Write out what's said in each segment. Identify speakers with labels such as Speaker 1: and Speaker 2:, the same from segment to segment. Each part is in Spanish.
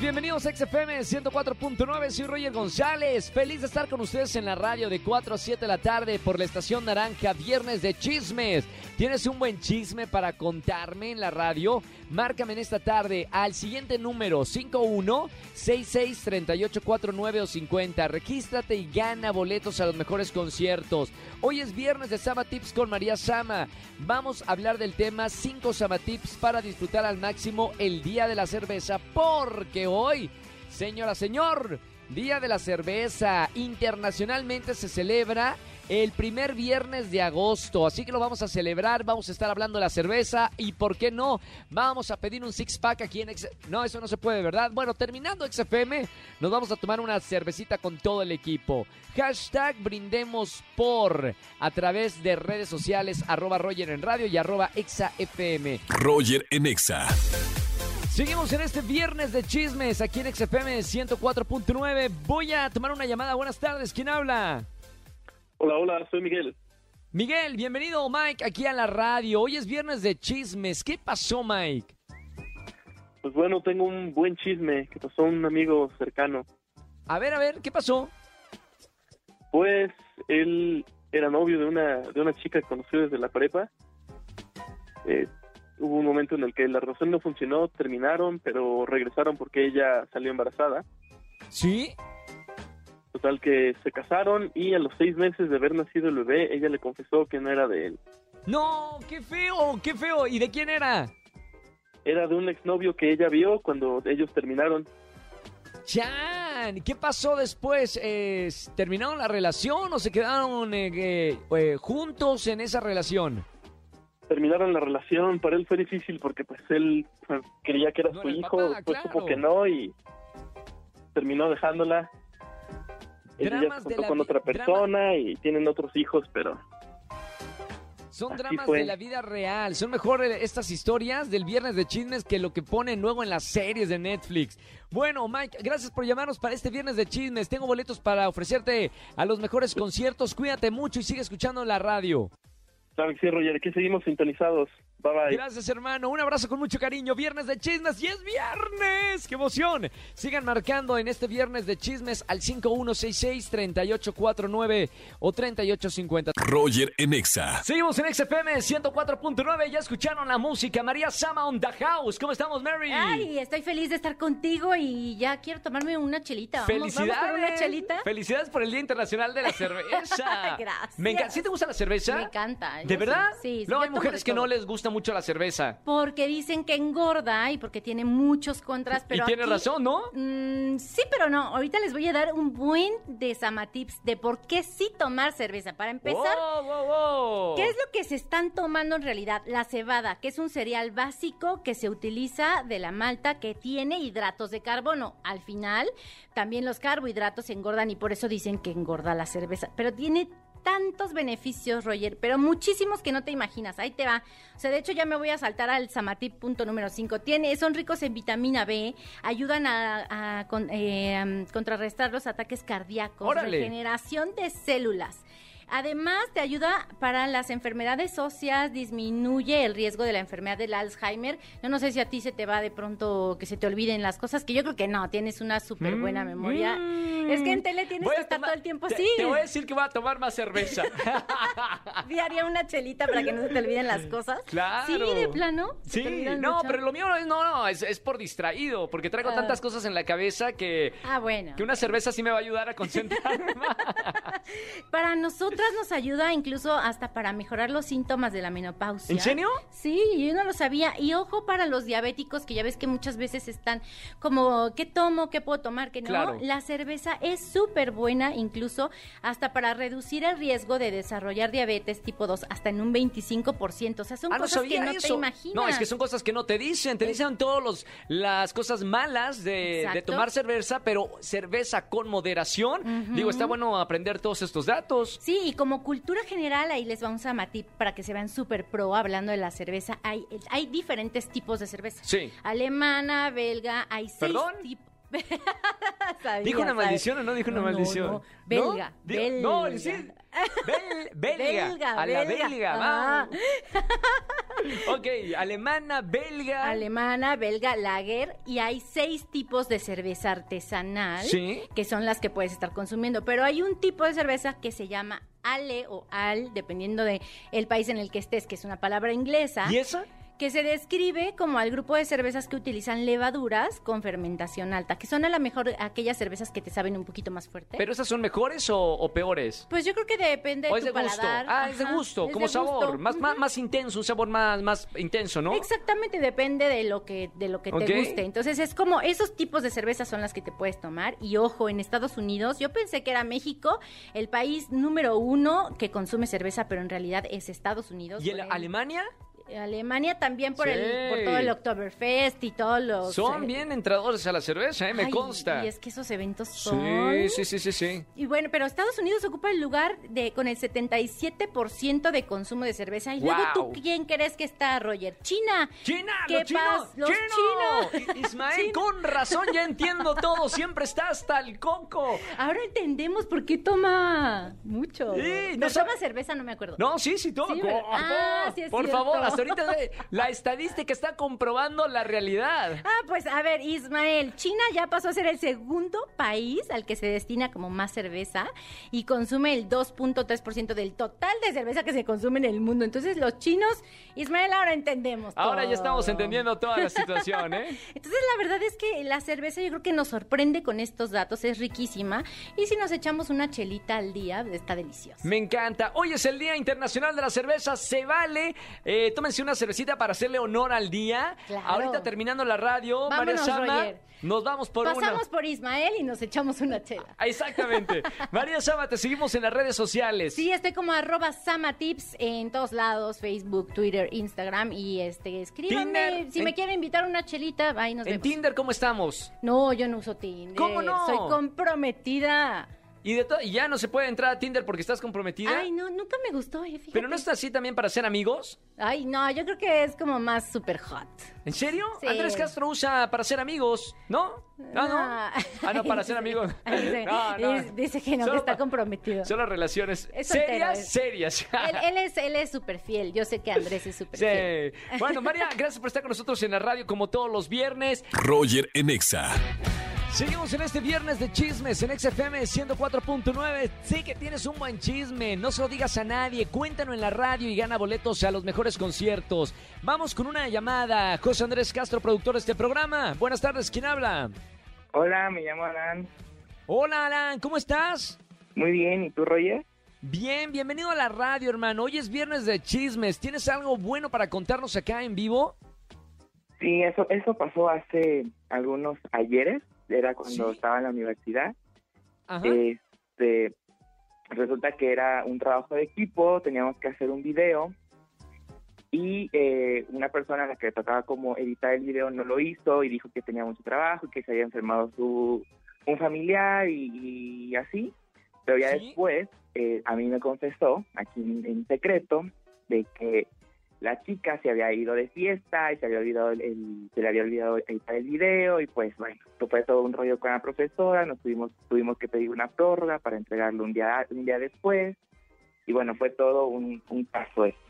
Speaker 1: tardes, bienvenidos a XFM 104.9, soy Roger González, feliz de estar con ustedes en la radio de 4 a 7 de la tarde por la estación Naranja, viernes de chismes. ¿Tienes un buen chisme para contarme en la radio? Márcame en esta tarde al siguiente número 51663849 o 50. Regístrate y gana boletos a los mejores conciertos. Hoy es viernes de Sama Tips con María Sama. Vamos a hablar del tema 5 Sama Tips para disfrutar al máximo el día de la cerveza porque hoy, señora, señor, Día de la Cerveza. Internacionalmente se celebra el primer viernes de agosto. Así que lo vamos a celebrar. Vamos a estar hablando de la cerveza. Y por qué no, vamos a pedir un six pack aquí en X. No, eso no se puede, ¿verdad? Bueno, terminando XFM, nos vamos a tomar una cervecita con todo el equipo. Hashtag brindemos por a través de redes sociales arroba Roger en radio y arroba ExaFM.
Speaker 2: Roger en Exa.
Speaker 1: Seguimos en este viernes de chismes aquí en XFM 104.9. Voy a tomar una llamada. Buenas tardes. ¿Quién habla?
Speaker 3: Hola, hola, soy Miguel.
Speaker 1: Miguel, bienvenido Mike aquí a la radio. Hoy es viernes de chismes. ¿Qué pasó, Mike?
Speaker 3: Pues bueno, tengo un buen chisme que pasó un amigo cercano.
Speaker 1: A ver, a ver, ¿qué pasó?
Speaker 3: Pues él era novio de una de una chica que conoció desde la prepa. Eh, hubo un momento en el que la relación no funcionó, terminaron, pero regresaron porque ella salió embarazada.
Speaker 1: ¿Sí?
Speaker 3: Total que se casaron y a los seis meses de haber nacido el bebé, ella le confesó que no era de él.
Speaker 1: No, qué feo, qué feo. ¿Y de quién era?
Speaker 3: Era de un exnovio que ella vio cuando ellos terminaron.
Speaker 1: Chan, ¿qué pasó después? Eh, ¿Terminaron la relación o se quedaron eh, eh, eh, juntos en esa relación?
Speaker 3: Terminaron la relación, para él fue difícil porque pues él pues, creía que era
Speaker 1: No
Speaker 3: su hijo,
Speaker 1: papá,
Speaker 3: después
Speaker 1: claro.
Speaker 3: supo que no y terminó dejándola. Ella ya se juntó con otra
Speaker 1: drama-
Speaker 3: persona y tienen otros hijos, pero
Speaker 1: Son
Speaker 3: Así
Speaker 1: dramas
Speaker 3: fue.
Speaker 1: de la vida real. Son mejor eh, estas historias del viernes de chismes que lo que ponen luego en las series de Netflix. Bueno, Mike, gracias por llamarnos para este viernes de chismes. Tengo boletos para ofrecerte a los mejores conciertos. Cuídate mucho y sigue escuchando la radio.
Speaker 3: Saben que sí, Roger, aquí seguimos sintonizados. Bye bye.
Speaker 1: Gracias, hermano. Un abrazo con mucho cariño. Viernes de chismes y es viernes. ¡Qué emoción! Sigan marcando en este viernes de chismes al 5166-3849 o 3850.
Speaker 2: Roger en Exa.
Speaker 1: Seguimos en XFM 104.9. Ya escucharon la música. María Sama on the house. ¿Cómo estamos, Mary?
Speaker 4: Ay, estoy feliz de estar contigo y ya quiero tomarme una chelita. Vamos,
Speaker 1: Felicidades.
Speaker 4: vamos por una chelita.
Speaker 1: Felicidades por el Día Internacional de la Cerveza.
Speaker 4: Gracias.
Speaker 1: Me encanta. ¿Sí te gusta la cerveza?
Speaker 4: Me encanta.
Speaker 1: ¿De verdad?
Speaker 4: Sí, sí.
Speaker 1: Luego
Speaker 4: yo
Speaker 1: hay mujeres que no les gusta mucho la cerveza.
Speaker 4: Porque dicen que engorda y porque tiene muchos contras, pero
Speaker 1: y tienes
Speaker 4: aquí-
Speaker 1: razón, ¿no?
Speaker 4: Mm, sí, pero no. Ahorita les voy a dar un buen de Samatips de por qué sí tomar cerveza. Para empezar,
Speaker 1: Wow, wow, wow.
Speaker 4: ¿Qué es lo que se están tomando en realidad? La cebada, que es un cereal básico que se utiliza de la malta que tiene hidratos de carbono. Al final, también los carbohidratos engordan y por eso dicen que engorda la cerveza. Pero tiene tantos beneficios, Roger, pero muchísimos que no te imaginas. Ahí te va. O sea, de hecho ya me voy a saltar al Samatip punto número 5. Tiene, son ricos en vitamina B, ayudan a, a con- eh, contrarrestar los ataques cardíacos,
Speaker 1: Órale.
Speaker 4: regeneración de células. Además, te ayuda para las enfermedades óseas, disminuye el riesgo de la enfermedad del Alzheimer. Yo no sé si a ti se te va de pronto que se te olviden las cosas, que yo creo que no, tienes una súper buena memoria.
Speaker 1: Mm.
Speaker 4: Es que en tele tienes que estar
Speaker 1: tomar-
Speaker 4: todo el tiempo así.
Speaker 1: Te voy a decir que voy a tomar más cerveza.
Speaker 4: Diaria una chelita para que no se te olviden las cosas.
Speaker 1: Claro.
Speaker 4: Sí, de plano. ¿Se te
Speaker 1: Sí, no,
Speaker 4: mucho?
Speaker 1: pero lo mío no es, no, no, es, es por distraído, porque traigo
Speaker 4: Ah.
Speaker 1: tantas cosas en la cabeza que,
Speaker 4: Ah, bueno.
Speaker 1: que una cerveza sí me va a ayudar a concentrarme más.
Speaker 4: Para nos ayuda incluso hasta para mejorar los síntomas de la menopausia.
Speaker 1: ¿En serio?
Speaker 4: Sí, yo no lo sabía. Y ojo para los diabéticos, que ya ves que muchas veces están como, ¿qué tomo? ¿Qué puedo tomar? ¿Qué no?
Speaker 1: Claro.
Speaker 4: La cerveza es súper buena, incluso hasta para reducir el riesgo de desarrollar diabetes tipo 2, hasta en un 25%. O sea, son
Speaker 1: Ah,
Speaker 4: cosas que no te imaginas.
Speaker 1: No, es que son cosas que no te dicen. Te dicen todas las cosas malas de, de tomar cerveza, pero cerveza con moderación. Digo, está bueno aprender todos estos datos.
Speaker 4: Sí, y como cultura general, ahí les vamos a matip para que se vean súper pro hablando de la cerveza. Hay, hay diferentes tipos de cerveza.
Speaker 1: Sí.
Speaker 4: Alemana, belga, hay seis
Speaker 1: ¿Perdón?
Speaker 4: tipos. Sabía,
Speaker 1: ¿Dijo una
Speaker 4: sabía.
Speaker 1: maldición o no dijo una
Speaker 4: No,
Speaker 1: maldición?
Speaker 4: no. Belga,
Speaker 1: ¿No? Digo- No,
Speaker 4: belga.
Speaker 1: sí. Bel- belga.
Speaker 4: Belga,
Speaker 1: A la
Speaker 4: belga.
Speaker 1: belga,
Speaker 4: Ah.
Speaker 1: Ok, alemana, belga.
Speaker 4: Alemana, belga, lager y hay seis tipos de cerveza artesanal
Speaker 1: Sí.
Speaker 4: que son las que puedes estar consumiendo, pero hay un tipo de cerveza que se llama ale o al, dependiendo de el país en el que estés, que es una palabra inglesa.
Speaker 1: ¿Y esa?
Speaker 4: Que se describe como al grupo de cervezas que utilizan levaduras con fermentación alta, que son a lo mejor aquellas cervezas que te saben un poquito más fuerte.
Speaker 1: ¿Pero esas son mejores o, o peores?
Speaker 4: pues yo creo que depende de
Speaker 1: ¿O es
Speaker 4: tu
Speaker 1: de gusto?
Speaker 4: paladar.
Speaker 1: Ah, es de gusto,
Speaker 4: es
Speaker 1: como
Speaker 4: de
Speaker 1: sabor,
Speaker 4: gusto.
Speaker 1: más, más, más intenso, un sabor más, más intenso, ¿no?
Speaker 4: Exactamente, depende de lo que de lo que te guste. Entonces es como esos tipos de cervezas son las que te puedes tomar. Y ojo, en Estados Unidos, yo pensé que era México el país número uno que consume cerveza, pero en realidad es Estados Unidos.
Speaker 1: ¿Y el- Alemania?
Speaker 4: Alemania también por
Speaker 1: Sí.
Speaker 4: el por todo el Oktoberfest y todos los
Speaker 1: Son
Speaker 4: eh,
Speaker 1: bien entradores a la cerveza, ¿eh? Me
Speaker 4: ay,
Speaker 1: consta.
Speaker 4: Y es que esos eventos son
Speaker 1: Sí, sí, sí, sí, sí.
Speaker 4: Y bueno, pero Estados Unidos ocupa el lugar de con el 77% de consumo de cerveza. Y luego
Speaker 1: Guau.
Speaker 4: tú, ¿quién crees que está, Roger? China.
Speaker 1: ¡China!
Speaker 4: ¿Qué
Speaker 1: ¡Los chinos!
Speaker 4: pas- los
Speaker 1: ¡Chino! Ismael,
Speaker 4: Chino.
Speaker 1: con razón, ya entiendo todo. Siempre está hasta el coco.
Speaker 4: Ahora entendemos por qué toma mucho.
Speaker 1: Sí, no
Speaker 4: toma cerveza, no me acuerdo.
Speaker 1: No, sí, sí, todo.
Speaker 4: Sí, Ah, sí es
Speaker 1: por
Speaker 4: cierto.
Speaker 1: favor, hasta ahorita la estadística está comprobando la realidad.
Speaker 4: Ah, pues a ver, Ismael, China ya pasó a ser el segundo país al que se destina como más cerveza y consume el 2.3% del total de cerveza que se consume en el mundo. Entonces los chinos, Ismael, ahora entendemos.
Speaker 1: Ahora ya estamos entendiendo toda la situación, ¿eh?
Speaker 4: Entonces la verdad es que la cerveza yo creo que nos sorprende con estos datos, es riquísima y si nos echamos una chelita al día está deliciosa.
Speaker 1: Me encanta. Hoy es el Día Internacional de la Cerveza. Se vale. Eh, tómense una cervecita para hacerle honor al día.
Speaker 4: Claro.
Speaker 1: Ahorita terminando la radio, María
Speaker 4: Vámonos,
Speaker 1: Sama,
Speaker 4: Roger.
Speaker 1: nos vamos por
Speaker 4: Pasamos
Speaker 1: una.
Speaker 4: por Ismael y nos echamos una chela.
Speaker 1: Ah, Exactamente. María Sama, te seguimos en las redes sociales.
Speaker 4: Sí, estoy como arroba samatips en todos lados, Facebook, Twitter, Instagram y este, escríbanme.
Speaker 1: Tinder,
Speaker 4: si
Speaker 1: en-
Speaker 4: me quieren invitar una chelita, ahí nos
Speaker 1: En
Speaker 4: vemos.
Speaker 1: Tinder, ¿cómo estamos?
Speaker 4: No, yo no uso Tinder.
Speaker 1: ¿Cómo no?
Speaker 4: Soy comprometida.
Speaker 1: Y, de y ya no se puede entrar a Tinder porque estás comprometida.
Speaker 4: Ay, no, nunca me gustó, eh, fíjate.
Speaker 1: Pero no está así también para ser amigos.
Speaker 4: Ay, no, yo creo que es como más super hot.
Speaker 1: ¿En serio?
Speaker 4: Sí.
Speaker 1: Andrés Castro usa para ser amigos, ¿no? Ah, no. Ah, no, para ser amigos.
Speaker 4: Dice,
Speaker 1: No, no.
Speaker 4: dice- que no,
Speaker 1: Solo
Speaker 4: que está comprometido.
Speaker 1: Son las relaciones
Speaker 4: Es
Speaker 1: serias,
Speaker 4: es-
Speaker 1: serias.
Speaker 4: Él, él es él es súper fiel. Yo sé que Andrés es súper fiel.
Speaker 1: Sí. Bueno, María, gracias por estar con nosotros en la radio como todos los viernes.
Speaker 2: Roger en Exa.
Speaker 1: Seguimos en este viernes de chismes en XFM 104.9. Sí que tienes un buen chisme, no se lo digas a nadie, cuéntanos en la radio y gana boletos a los mejores conciertos. Vamos con una llamada. José Andrés Castro, productor de este programa. Buenas tardes, ¿quién habla?
Speaker 5: Hola, me llamo Alan.
Speaker 1: Hola, Alan, ¿cómo estás?
Speaker 5: Muy bien, ¿y tú, Roger?
Speaker 1: Bien, bienvenido a la radio, hermano. Hoy es viernes de chismes. ¿Tienes algo bueno para contarnos acá en vivo?
Speaker 5: Sí, eso, eso pasó hace algunos ayeres, era cuando
Speaker 1: ¿Sí?
Speaker 5: estaba en la universidad.
Speaker 1: Ajá.
Speaker 5: Este, resulta que era un trabajo de equipo, teníamos que hacer un video y eh, una persona a la que tocaba como editar el video no lo hizo y dijo que tenía mucho trabajo y que se había enfermado su un familiar y, y así. Pero ya
Speaker 1: ¿Sí?
Speaker 5: después eh, a mí me confesó, aquí en, en secreto, de que la chica se había ido de fiesta y se, había olvidado el, el- se le había olvidado editar el video y pues bueno, fue todo un rollo con la profesora, nos tuvimos, tuvimos que pedir una prórroga para entregarlo un día, un día después y bueno, fue todo un, un caso esto.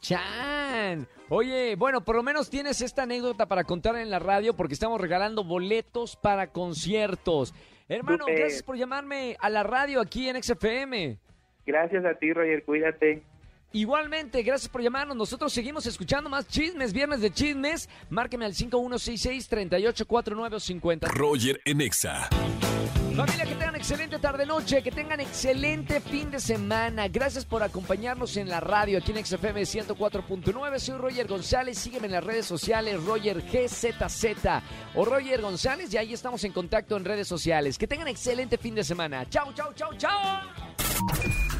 Speaker 1: Chan. Oye, bueno, por lo menos tienes esta anécdota para contar en la radio porque estamos regalando boletos para conciertos. Hermano, gracias por llamarme a la radio aquí en XFM.
Speaker 5: Gracias a ti, Roger, cuídate.
Speaker 1: Igualmente, gracias por llamarnos. Nosotros seguimos escuchando más chismes, viernes de chismes. Márqueme al 5166-384950.
Speaker 2: Roger en Exa.
Speaker 1: Familia, que tengan excelente tarde-noche, que tengan excelente fin de semana. Gracias por acompañarnos en la radio aquí en XFM 104.9. Soy Roger González. Sígueme en las redes sociales, Roger GZZ o Roger González. Y ahí estamos en contacto en redes sociales. Que tengan excelente fin de semana. Chau, chau, chau, chau.